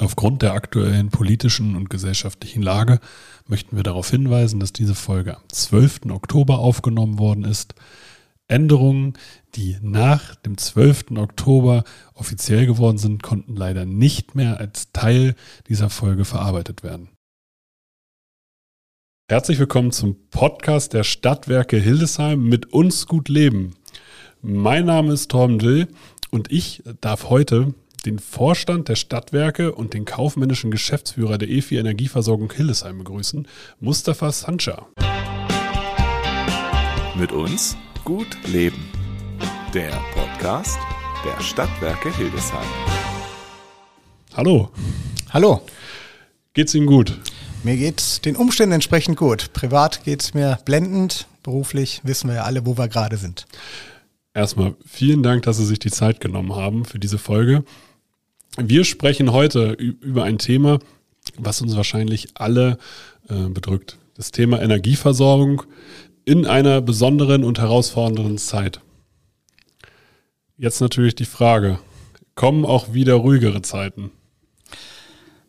Aufgrund der aktuellen politischen und gesellschaftlichen Lage möchten wir darauf hinweisen, dass diese Folge am 12. Oktober aufgenommen worden ist. Änderungen, die nach dem 12. Oktober offiziell geworden sind, konnten leider nicht mehr als Teil dieser Folge verarbeitet werden. Herzlich willkommen zum Podcast der Stadtwerke Hildesheim mit uns gut leben. Mein Name ist Torben Dill und ich darf heute den Vorstand der Stadtwerke und den kaufmännischen Geschäftsführer der EFI Energieversorgung Hildesheim begrüßen, Mustafa Sancha. Mit uns gut leben. Der Podcast der Stadtwerke Hildesheim. Hallo. Hallo. Geht's Ihnen gut? Mir geht's den Umständen entsprechend gut. Privat geht's mir blendend. Beruflich wissen wir ja alle, wo wir gerade sind. Erstmal vielen Dank, dass Sie sich die Zeit genommen haben für diese Folge. Wir sprechen heute über ein Thema, was uns wahrscheinlich alle äh, bedrückt. Das Thema Energieversorgung in einer besonderen und herausfordernden Zeit. Jetzt natürlich die Frage, kommen auch wieder ruhigere Zeiten?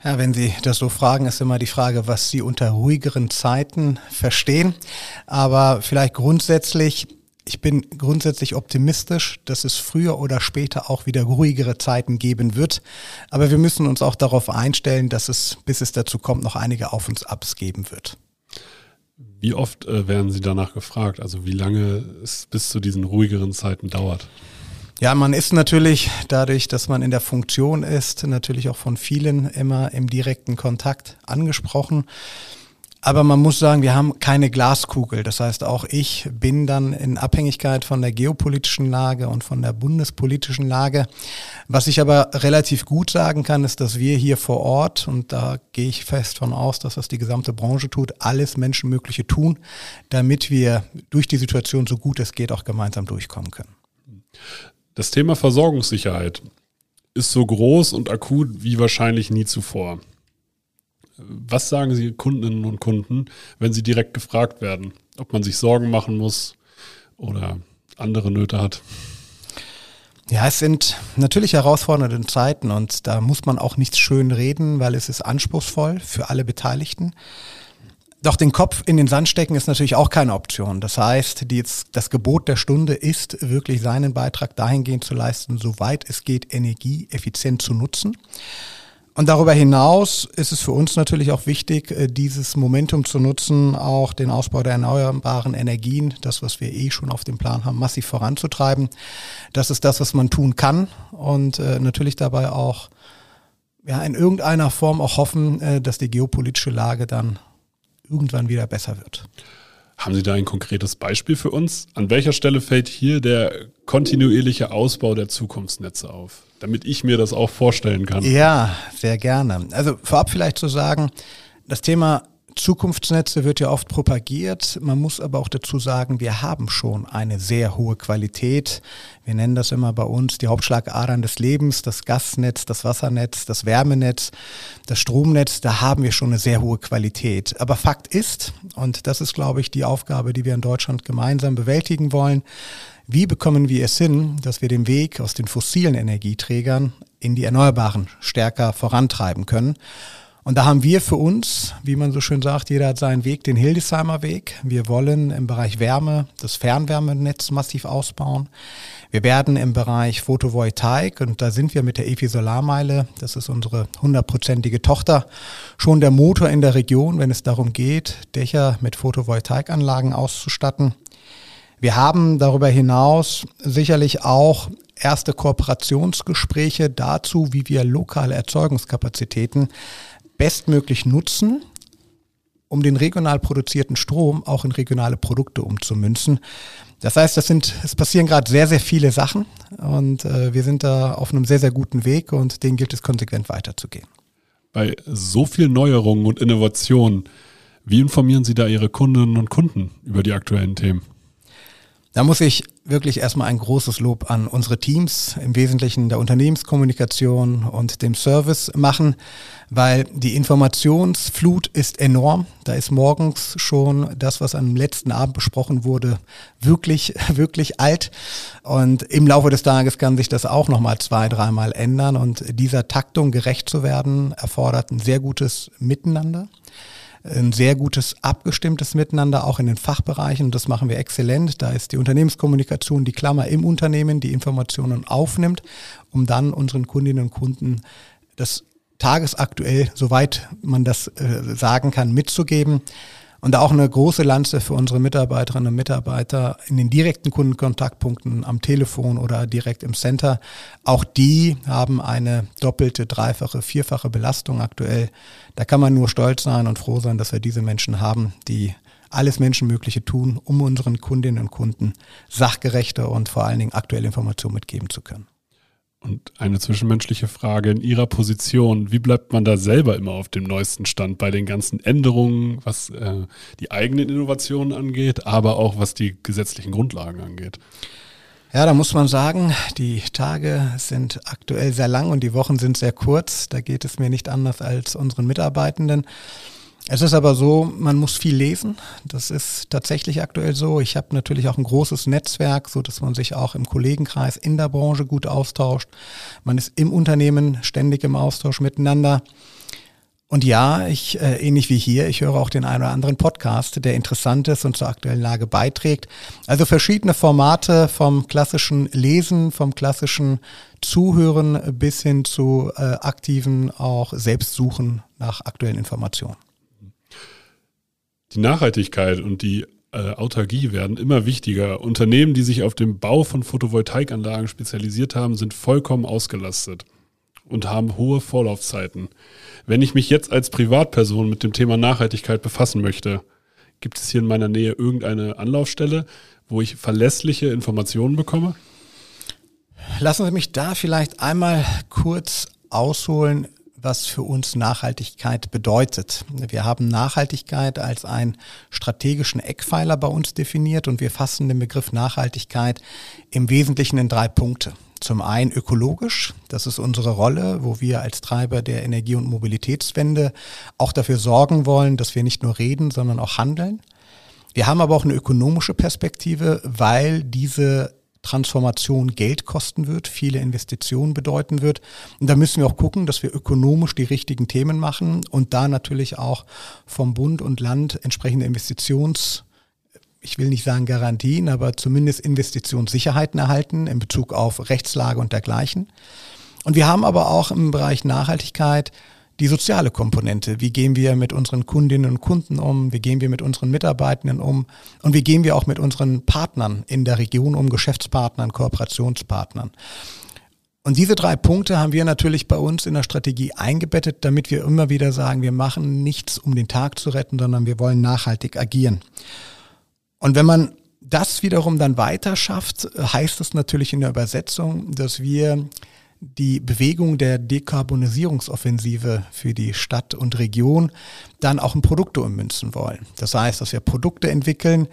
Ja, wenn Sie das so fragen, ist immer die Frage, was Sie unter ruhigeren Zeiten verstehen. Aber vielleicht grundsätzlich, ich bin grundsätzlich optimistisch, dass es früher oder später auch wieder ruhigere Zeiten geben wird. Aber wir müssen uns auch darauf einstellen, dass es, bis es dazu kommt, noch einige Auf uns Abs geben wird. Wie oft äh, werden Sie danach gefragt? Also wie lange es bis zu diesen ruhigeren Zeiten dauert? Ja, man ist natürlich dadurch, dass man in der Funktion ist, natürlich auch von vielen immer im direkten Kontakt angesprochen. Aber man muss sagen, wir haben keine Glaskugel. Das heißt, auch ich bin dann in Abhängigkeit von der geopolitischen Lage und von der bundespolitischen Lage. Was ich aber relativ gut sagen kann, ist, dass wir hier vor Ort, und da gehe ich fest von aus, dass das die gesamte Branche tut, alles Menschenmögliche tun, damit wir durch die Situation so gut es geht auch gemeinsam durchkommen können. Das Thema Versorgungssicherheit ist so groß und akut wie wahrscheinlich nie zuvor. Was sagen Sie Kundinnen und Kunden, wenn sie direkt gefragt werden, ob man sich Sorgen machen muss oder andere Nöte hat? Ja, es sind natürlich herausfordernde Zeiten und da muss man auch nichts schön reden, weil es ist anspruchsvoll für alle Beteiligten. Doch den Kopf in den Sand stecken ist natürlich auch keine Option. Das heißt, die, das Gebot der Stunde ist wirklich seinen Beitrag dahingehend zu leisten, soweit es geht, Energie effizient zu nutzen. Und darüber hinaus ist es für uns natürlich auch wichtig, äh, dieses Momentum zu nutzen, auch den Ausbau der erneuerbaren Energien, das, was wir eh schon auf dem Plan haben, massiv voranzutreiben. Das ist das, was man tun kann und äh, natürlich dabei auch ja, in irgendeiner Form auch hoffen, äh, dass die geopolitische Lage dann irgendwann wieder besser wird. Haben Sie da ein konkretes Beispiel für uns? An welcher Stelle fällt hier der kontinuierliche Ausbau der Zukunftsnetze auf? Damit ich mir das auch vorstellen kann. Ja, sehr gerne. Also vorab vielleicht zu sagen, das Thema Zukunftsnetze wird ja oft propagiert. Man muss aber auch dazu sagen, wir haben schon eine sehr hohe Qualität. Wir nennen das immer bei uns die Hauptschlagadern des Lebens, das Gasnetz, das Wassernetz, das Wärmenetz, das Stromnetz. Da haben wir schon eine sehr hohe Qualität. Aber Fakt ist, und das ist, glaube ich, die Aufgabe, die wir in Deutschland gemeinsam bewältigen wollen, wie bekommen wir es hin, dass wir den Weg aus den fossilen Energieträgern in die Erneuerbaren stärker vorantreiben können? Und da haben wir für uns, wie man so schön sagt, jeder hat seinen Weg, den Hildesheimer Weg. Wir wollen im Bereich Wärme das Fernwärmenetz massiv ausbauen. Wir werden im Bereich Photovoltaik, und da sind wir mit der EFI Solarmeile, das ist unsere hundertprozentige Tochter, schon der Motor in der Region, wenn es darum geht, Dächer mit Photovoltaikanlagen auszustatten. Wir haben darüber hinaus sicherlich auch erste Kooperationsgespräche dazu, wie wir lokale Erzeugungskapazitäten bestmöglich nutzen, um den regional produzierten Strom auch in regionale Produkte umzumünzen. Das heißt, das sind, es passieren gerade sehr, sehr viele Sachen und äh, wir sind da auf einem sehr, sehr guten Weg und den gilt es konsequent weiterzugehen. Bei so viel Neuerungen und Innovationen, wie informieren Sie da Ihre Kundinnen und Kunden über die aktuellen Themen? Da muss ich wirklich erstmal ein großes Lob an unsere Teams, im Wesentlichen der Unternehmenskommunikation und dem Service machen, weil die Informationsflut ist enorm. Da ist morgens schon das, was am letzten Abend besprochen wurde, wirklich, wirklich alt. Und im Laufe des Tages kann sich das auch nochmal zwei, dreimal ändern. Und dieser Taktung gerecht zu werden, erfordert ein sehr gutes Miteinander ein sehr gutes abgestimmtes Miteinander, auch in den Fachbereichen. Das machen wir exzellent. Da ist die Unternehmenskommunikation die Klammer im Unternehmen, die Informationen aufnimmt, um dann unseren Kundinnen und Kunden das tagesaktuell, soweit man das äh, sagen kann, mitzugeben. Und auch eine große Lanze für unsere Mitarbeiterinnen und Mitarbeiter in den direkten Kundenkontaktpunkten am Telefon oder direkt im Center. Auch die haben eine doppelte, dreifache, vierfache Belastung aktuell. Da kann man nur stolz sein und froh sein, dass wir diese Menschen haben, die alles Menschenmögliche tun, um unseren Kundinnen und Kunden sachgerechte und vor allen Dingen aktuelle Informationen mitgeben zu können. Und eine zwischenmenschliche Frage in Ihrer Position, wie bleibt man da selber immer auf dem neuesten Stand bei den ganzen Änderungen, was äh, die eigenen Innovationen angeht, aber auch was die gesetzlichen Grundlagen angeht? Ja, da muss man sagen, die Tage sind aktuell sehr lang und die Wochen sind sehr kurz. Da geht es mir nicht anders als unseren Mitarbeitenden. Es ist aber so, man muss viel lesen. Das ist tatsächlich aktuell so. Ich habe natürlich auch ein großes Netzwerk, so dass man sich auch im Kollegenkreis in der Branche gut austauscht. Man ist im Unternehmen ständig im Austausch miteinander. Und ja, ich, äh, ähnlich wie hier, ich höre auch den einen oder anderen Podcast, der interessant ist und zur aktuellen Lage beiträgt. Also verschiedene Formate vom klassischen Lesen, vom klassischen Zuhören bis hin zu äh, aktiven auch Selbstsuchen nach aktuellen Informationen. Die Nachhaltigkeit und die äh, Autarkie werden immer wichtiger. Unternehmen, die sich auf den Bau von Photovoltaikanlagen spezialisiert haben, sind vollkommen ausgelastet und haben hohe Vorlaufzeiten. Wenn ich mich jetzt als Privatperson mit dem Thema Nachhaltigkeit befassen möchte, gibt es hier in meiner Nähe irgendeine Anlaufstelle, wo ich verlässliche Informationen bekomme? Lassen Sie mich da vielleicht einmal kurz ausholen, was für uns Nachhaltigkeit bedeutet. Wir haben Nachhaltigkeit als einen strategischen Eckpfeiler bei uns definiert und wir fassen den Begriff Nachhaltigkeit im Wesentlichen in drei Punkte. Zum einen ökologisch, das ist unsere Rolle, wo wir als Treiber der Energie- und Mobilitätswende auch dafür sorgen wollen, dass wir nicht nur reden, sondern auch handeln. Wir haben aber auch eine ökonomische Perspektive, weil diese Transformation Geld kosten wird, viele Investitionen bedeuten wird. Und da müssen wir auch gucken, dass wir ökonomisch die richtigen Themen machen und da natürlich auch vom Bund und Land entsprechende Investitions ich will nicht sagen Garantien, aber zumindest Investitionssicherheiten erhalten in Bezug auf Rechtslage und dergleichen. Und wir haben aber auch im Bereich Nachhaltigkeit die soziale Komponente. Wie gehen wir mit unseren Kundinnen und Kunden um? Wie gehen wir mit unseren Mitarbeitenden um? Und wie gehen wir auch mit unseren Partnern in der Region um, Geschäftspartnern, Kooperationspartnern? Und diese drei Punkte haben wir natürlich bei uns in der Strategie eingebettet, damit wir immer wieder sagen, wir machen nichts, um den Tag zu retten, sondern wir wollen nachhaltig agieren. Und wenn man das wiederum dann weiter schafft, heißt es natürlich in der Übersetzung, dass wir die Bewegung der Dekarbonisierungsoffensive für die Stadt und Region dann auch in Produkte ummünzen wollen. Das heißt, dass wir Produkte entwickeln,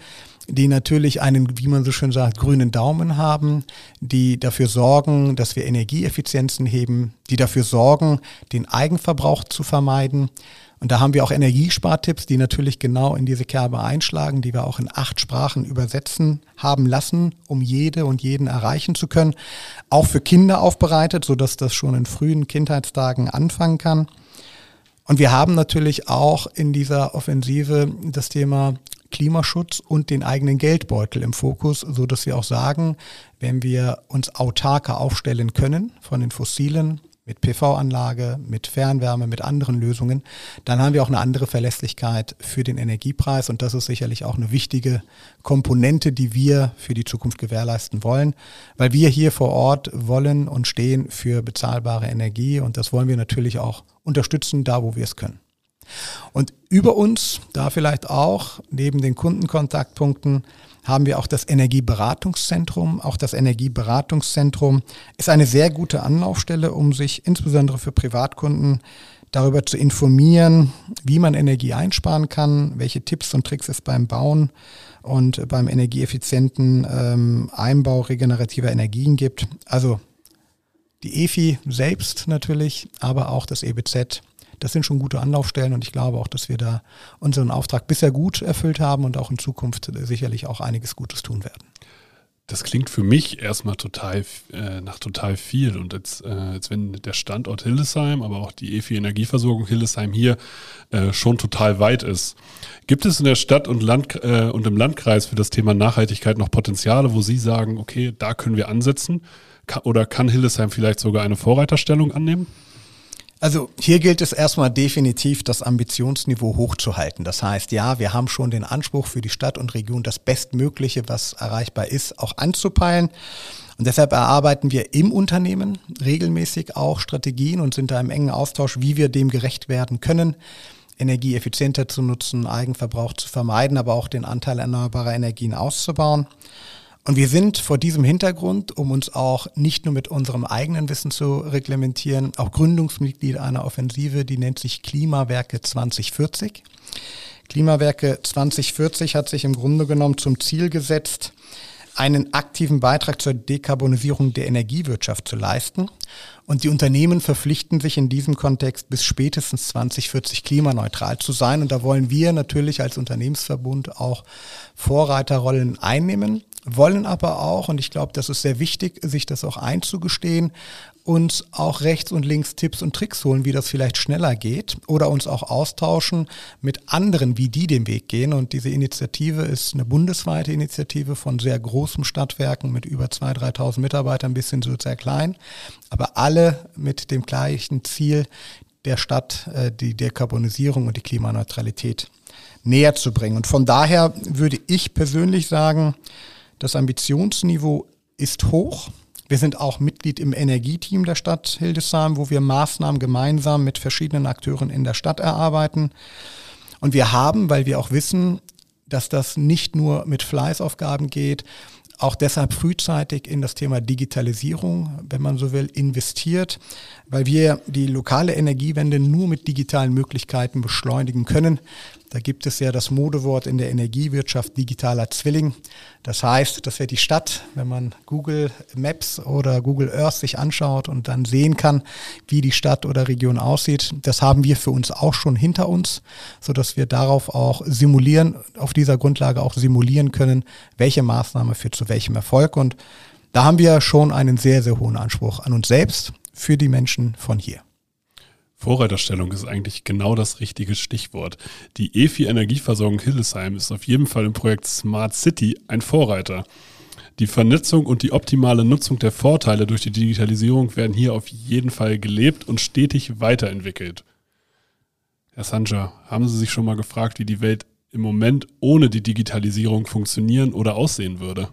die natürlich einen, wie man so schön sagt, grünen Daumen haben, die dafür sorgen, dass wir Energieeffizienzen heben, die dafür sorgen, den Eigenverbrauch zu vermeiden, und da haben wir auch Energiespartipps, die natürlich genau in diese Kerbe einschlagen, die wir auch in acht Sprachen übersetzen haben lassen, um jede und jeden erreichen zu können. Auch für Kinder aufbereitet, sodass das schon in frühen Kindheitstagen anfangen kann. Und wir haben natürlich auch in dieser Offensive das Thema Klimaschutz und den eigenen Geldbeutel im Fokus, so dass wir auch sagen, wenn wir uns autarker aufstellen können von den fossilen mit PV-Anlage, mit Fernwärme, mit anderen Lösungen, dann haben wir auch eine andere Verlässlichkeit für den Energiepreis und das ist sicherlich auch eine wichtige Komponente, die wir für die Zukunft gewährleisten wollen, weil wir hier vor Ort wollen und stehen für bezahlbare Energie und das wollen wir natürlich auch unterstützen, da wo wir es können. Und über uns, da vielleicht auch neben den Kundenkontaktpunkten, haben wir auch das Energieberatungszentrum. Auch das Energieberatungszentrum ist eine sehr gute Anlaufstelle, um sich insbesondere für Privatkunden darüber zu informieren, wie man Energie einsparen kann, welche Tipps und Tricks es beim Bauen und beim energieeffizienten ähm, Einbau regenerativer Energien gibt. Also die EFI selbst natürlich, aber auch das EBZ. Das sind schon gute Anlaufstellen und ich glaube auch, dass wir da unseren Auftrag bisher gut erfüllt haben und auch in Zukunft sicherlich auch einiges Gutes tun werden. Das klingt für mich erstmal total äh, nach total viel. Und jetzt, äh, jetzt, wenn der Standort Hildesheim, aber auch die EFI Energieversorgung Hildesheim hier äh, schon total weit ist, gibt es in der Stadt und, Land, äh, und im Landkreis für das Thema Nachhaltigkeit noch Potenziale, wo Sie sagen, okay, da können wir ansetzen? Ka oder kann Hildesheim vielleicht sogar eine Vorreiterstellung annehmen? Also hier gilt es erstmal definitiv, das Ambitionsniveau hochzuhalten. Das heißt, ja, wir haben schon den Anspruch für die Stadt und Region, das Bestmögliche, was erreichbar ist, auch anzupeilen. Und deshalb erarbeiten wir im Unternehmen regelmäßig auch Strategien und sind da im engen Austausch, wie wir dem gerecht werden können, Energie effizienter zu nutzen, Eigenverbrauch zu vermeiden, aber auch den Anteil erneuerbarer Energien auszubauen. Und wir sind vor diesem Hintergrund, um uns auch nicht nur mit unserem eigenen Wissen zu reglementieren, auch Gründungsmitglied einer Offensive, die nennt sich Klimawerke 2040. Klimawerke 2040 hat sich im Grunde genommen zum Ziel gesetzt, einen aktiven Beitrag zur Dekarbonisierung der Energiewirtschaft zu leisten. Und die Unternehmen verpflichten sich in diesem Kontext bis spätestens 2040 klimaneutral zu sein. Und da wollen wir natürlich als Unternehmensverbund auch Vorreiterrollen einnehmen wollen aber auch, und ich glaube, das ist sehr wichtig, sich das auch einzugestehen, uns auch rechts und links Tipps und Tricks holen, wie das vielleicht schneller geht oder uns auch austauschen mit anderen, wie die den Weg gehen. Und diese Initiative ist eine bundesweite Initiative von sehr großen Stadtwerken mit über 2.000, 3.000 Mitarbeitern bis hin zu sehr klein, aber alle mit dem gleichen Ziel der Stadt, äh, die Dekarbonisierung und die Klimaneutralität näher zu bringen. Und von daher würde ich persönlich sagen, das Ambitionsniveau ist hoch. Wir sind auch Mitglied im Energieteam der Stadt Hildesheim, wo wir Maßnahmen gemeinsam mit verschiedenen Akteuren in der Stadt erarbeiten. Und wir haben, weil wir auch wissen, dass das nicht nur mit Fleißaufgaben geht, auch deshalb frühzeitig in das Thema Digitalisierung, wenn man so will, investiert, weil wir die lokale Energiewende nur mit digitalen Möglichkeiten beschleunigen können. Da gibt es ja das Modewort in der Energiewirtschaft digitaler Zwilling. Das heißt, dass wir die Stadt, wenn man Google Maps oder Google Earth sich anschaut und dann sehen kann, wie die Stadt oder Region aussieht, das haben wir für uns auch schon hinter uns, so dass wir darauf auch simulieren, auf dieser Grundlage auch simulieren können, welche Maßnahme führt zu welchem Erfolg. Und da haben wir schon einen sehr, sehr hohen Anspruch an uns selbst für die Menschen von hier. Vorreiterstellung ist eigentlich genau das richtige Stichwort. Die EFI Energieversorgung Hildesheim ist auf jeden Fall im Projekt Smart City ein Vorreiter. Die Vernetzung und die optimale Nutzung der Vorteile durch die Digitalisierung werden hier auf jeden Fall gelebt und stetig weiterentwickelt. Herr Sanja, haben Sie sich schon mal gefragt, wie die Welt im Moment ohne die Digitalisierung funktionieren oder aussehen würde?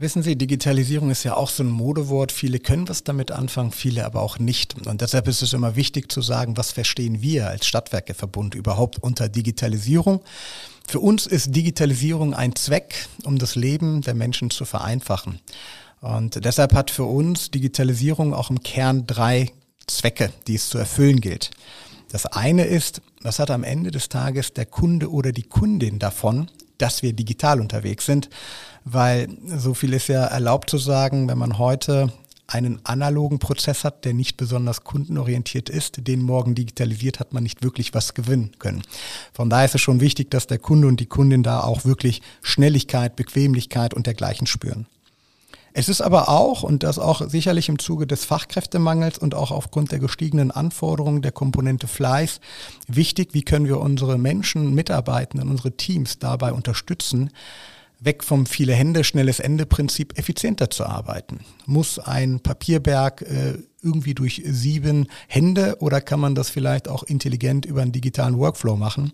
Wissen Sie, Digitalisierung ist ja auch so ein Modewort. Viele können was damit anfangen, viele aber auch nicht. Und deshalb ist es immer wichtig zu sagen, was verstehen wir als Stadtwerkeverbund überhaupt unter Digitalisierung? Für uns ist Digitalisierung ein Zweck, um das Leben der Menschen zu vereinfachen. Und deshalb hat für uns Digitalisierung auch im Kern drei Zwecke, die es zu erfüllen gilt. Das eine ist, was hat am Ende des Tages der Kunde oder die Kundin davon, dass wir digital unterwegs sind? Weil so viel ist ja erlaubt zu sagen, wenn man heute einen analogen Prozess hat, der nicht besonders kundenorientiert ist, den morgen digitalisiert, hat man nicht wirklich was gewinnen können. Von daher ist es schon wichtig, dass der Kunde und die Kundin da auch wirklich Schnelligkeit, Bequemlichkeit und dergleichen spüren. Es ist aber auch, und das auch sicherlich im Zuge des Fachkräftemangels und auch aufgrund der gestiegenen Anforderungen der Komponente Fleiß, wichtig, wie können wir unsere Menschen, Mitarbeitenden, unsere Teams dabei unterstützen, weg vom viele Hände, schnelles Ende Prinzip effizienter zu arbeiten? Muss ein Papierberg äh, irgendwie durch sieben Hände oder kann man das vielleicht auch intelligent über einen digitalen Workflow machen?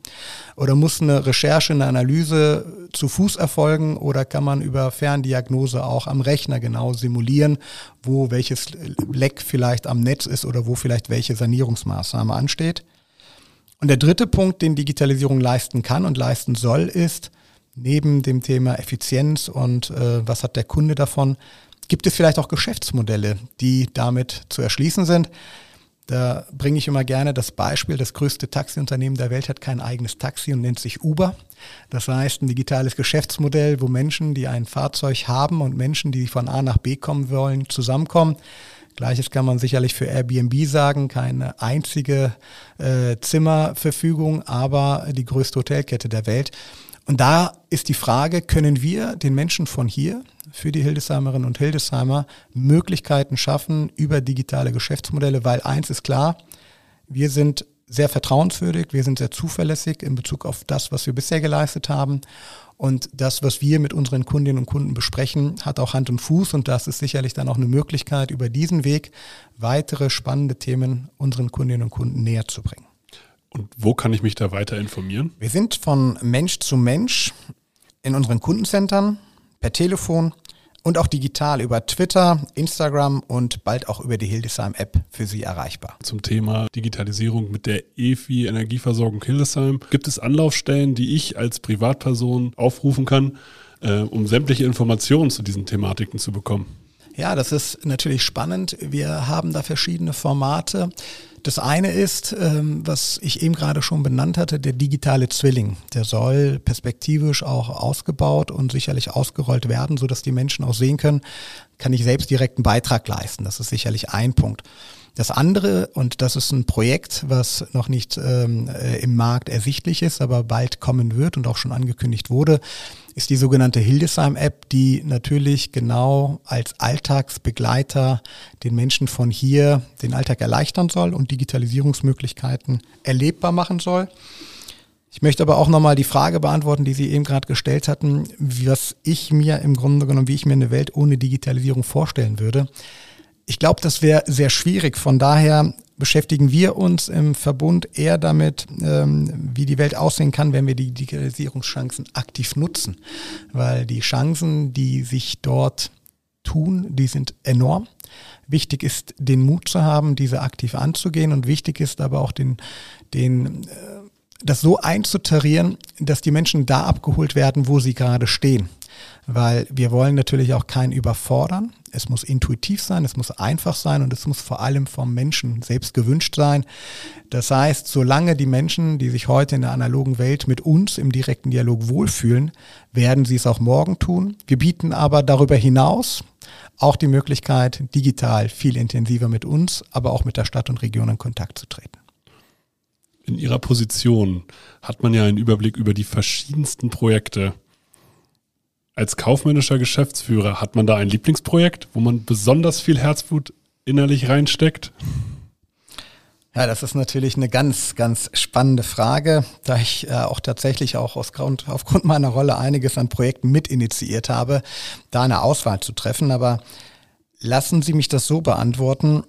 Oder muss eine Recherche, eine Analyse zu Fuß erfolgen oder kann man über Ferndiagnose auch am Rechner genau simulieren, wo welches Leck vielleicht am Netz ist oder wo vielleicht welche Sanierungsmaßnahme ansteht? Und der dritte Punkt, den Digitalisierung leisten kann und leisten soll, ist, neben dem Thema Effizienz und äh, was hat der Kunde davon, gibt es vielleicht auch Geschäftsmodelle, die damit zu erschließen sind. Da bringe ich immer gerne das Beispiel, das größte Taxiunternehmen der Welt hat kein eigenes Taxi und nennt sich Uber. Das heißt, ein digitales Geschäftsmodell, wo Menschen, die ein Fahrzeug haben und Menschen, die von A nach B kommen wollen, zusammenkommen. Gleiches kann man sicherlich für Airbnb sagen, keine einzige äh, Zimmerverfügung, aber die größte Hotelkette der Welt. Und da ist die Frage, können wir den Menschen von hier für die Hildesheimerinnen und Hildesheimer Möglichkeiten schaffen über digitale Geschäftsmodelle, weil eins ist klar, wir sind sehr vertrauenswürdig, wir sind sehr zuverlässig in Bezug auf das, was wir bisher geleistet haben. Und das, was wir mit unseren Kundinnen und Kunden besprechen, hat auch Hand und Fuß. Und das ist sicherlich dann auch eine Möglichkeit, über diesen Weg weitere spannende Themen unseren Kundinnen und Kunden näher zu bringen. Und wo kann ich mich da weiter informieren? Wir sind von Mensch zu Mensch in unseren Kundencentern, per Telefon und auch digital über Twitter, Instagram und bald auch über die Hildesheim-App für Sie erreichbar. Zum Thema Digitalisierung mit der EFI Energieversorgung Hildesheim gibt es Anlaufstellen, die ich als Privatperson aufrufen kann, äh, um sämtliche Informationen zu diesen Thematiken zu bekommen. Ja, das ist natürlich spannend. Wir haben da verschiedene Formate. Das eine ist, ähm, was ich eben gerade schon benannt hatte, der digitale Zwilling. Der soll perspektivisch auch ausgebaut und sicherlich ausgerollt werden, sodass die Menschen auch sehen können, kann ich selbst direkt einen Beitrag leisten. Das ist sicherlich ein Punkt. Das andere, und das ist ein Projekt, was noch nicht ähm, äh, im Markt ersichtlich ist, aber bald kommen wird und auch schon angekündigt wurde, ist die sogenannte Hildesheim-App, die natürlich genau als Alltagsbegleiter den Menschen von hier den Alltag erleichtern soll und Digitalisierungsmöglichkeiten erlebbar machen soll. Ich möchte aber auch nochmal die Frage beantworten, die Sie eben gerade gestellt hatten, was ich mir im Grunde genommen, wie ich mir eine Welt ohne Digitalisierung vorstellen würde. Ich glaube, das wäre sehr schwierig. Von daher beschäftigen wir uns im Verbund eher damit, ähm, wie die Welt aussehen kann, wenn wir die Digitalisierungschancen aktiv nutzen. Weil die Chancen, die sich dort tun, die sind enorm. Wichtig ist, den Mut zu haben, diese aktiv anzugehen und wichtig ist aber auch den, den, äh, das so einzutarieren, dass die Menschen da abgeholt werden, wo sie gerade stehen weil wir wollen natürlich auch keinen überfordern. Es muss intuitiv sein, es muss einfach sein und es muss vor allem vom Menschen selbst gewünscht sein. Das heißt, solange die Menschen, die sich heute in der analogen Welt mit uns im direkten Dialog wohlfühlen, werden sie es auch morgen tun. Wir bieten aber darüber hinaus auch die Möglichkeit, digital viel intensiver mit uns, aber auch mit der Stadt und Region in Kontakt zu treten. In Ihrer Position hat man ja einen Überblick über die verschiedensten Projekte, als kaufmännischer Geschäftsführer, hat man da ein Lieblingsprojekt, wo man besonders viel Herzblut innerlich reinsteckt? Ja, das ist natürlich eine ganz, ganz spannende Frage, da ich äh, auch tatsächlich auch aus Grund, aufgrund meiner Rolle einiges an Projekten mitinitiiert habe, da eine Auswahl zu treffen. Aber lassen Sie mich das so beantworten.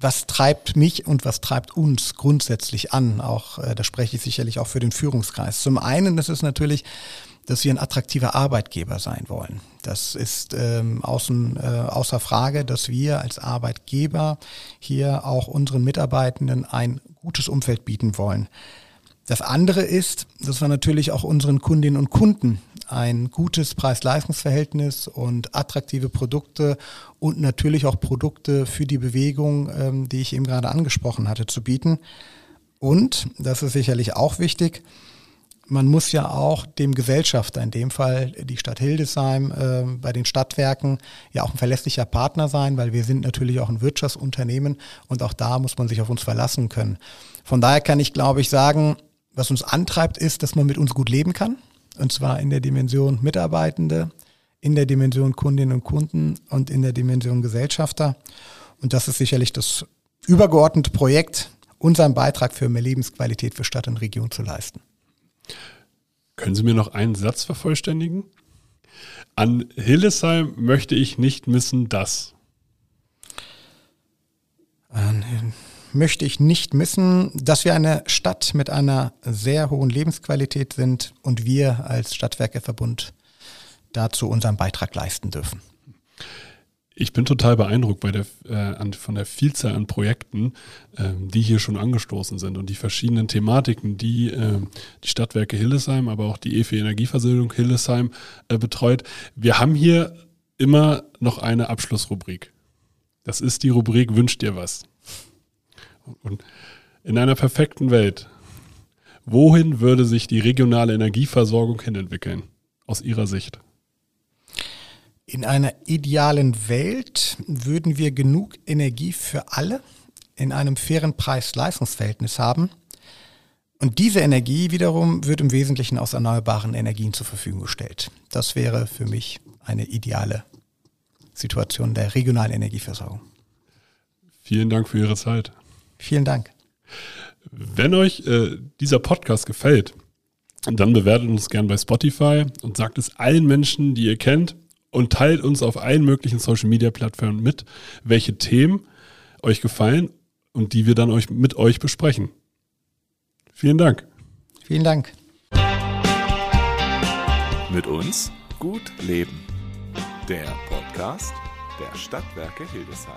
Was treibt mich und was treibt uns grundsätzlich an? Auch, äh, da spreche ich sicherlich auch für den Führungskreis. Zum einen, ist natürlich dass wir ein attraktiver Arbeitgeber sein wollen. Das ist ähm, außen, äh, außer Frage, dass wir als Arbeitgeber hier auch unseren Mitarbeitenden ein gutes Umfeld bieten wollen. Das andere ist, dass wir natürlich auch unseren Kundinnen und Kunden ein gutes Preis-Leistungs-Verhältnis und attraktive Produkte und natürlich auch Produkte für die Bewegung, ähm, die ich eben gerade angesprochen hatte, zu bieten. Und, das ist sicherlich auch wichtig, man muss ja auch dem Gesellschafter, in dem Fall die Stadt Hildesheim, äh, bei den Stadtwerken, ja auch ein verlässlicher Partner sein, weil wir sind natürlich auch ein Wirtschaftsunternehmen und auch da muss man sich auf uns verlassen können. Von daher kann ich, glaube ich, sagen, was uns antreibt, ist, dass man mit uns gut leben kann. Und zwar in der Dimension Mitarbeitende, in der Dimension Kundinnen und Kunden und in der Dimension Gesellschafter. Und das ist sicherlich das übergeordnete Projekt, unseren Beitrag für mehr Lebensqualität für Stadt und Region zu leisten. Können Sie mir noch einen Satz vervollständigen? An Hillesheim möchte ich nicht missen, dass. Möchte ich nicht missen, dass wir eine Stadt mit einer sehr hohen Lebensqualität sind und wir als Stadtwerkeverbund dazu unseren Beitrag leisten dürfen. Ich bin total beeindruckt bei der, äh, an, von der Vielzahl an Projekten, äh, die hier schon angestoßen sind und die verschiedenen Thematiken, die äh, die Stadtwerke Hillesheim, aber auch die EFE Energieversicherung Hillesheim äh, betreut. Wir haben hier immer noch eine Abschlussrubrik. Das ist die Rubrik Wünscht dir was. Und in einer perfekten Welt, wohin würde sich die regionale Energieversorgung hin entwickeln, aus Ihrer Sicht? In einer idealen Welt würden wir genug Energie für alle in einem fairen Preis-Leistungsverhältnis haben. Und diese Energie wiederum wird im Wesentlichen aus erneuerbaren Energien zur Verfügung gestellt. Das wäre für mich eine ideale Situation der regionalen Energieversorgung. Vielen Dank für Ihre Zeit. Vielen Dank. Wenn euch äh, dieser Podcast gefällt, dann bewertet uns gern bei Spotify und sagt es allen Menschen, die ihr kennt und teilt uns auf allen möglichen Social Media Plattformen mit, welche Themen euch gefallen und die wir dann euch mit euch besprechen. Vielen Dank. Vielen Dank. Mit uns gut leben. Der Podcast der Stadtwerke Hildesheim.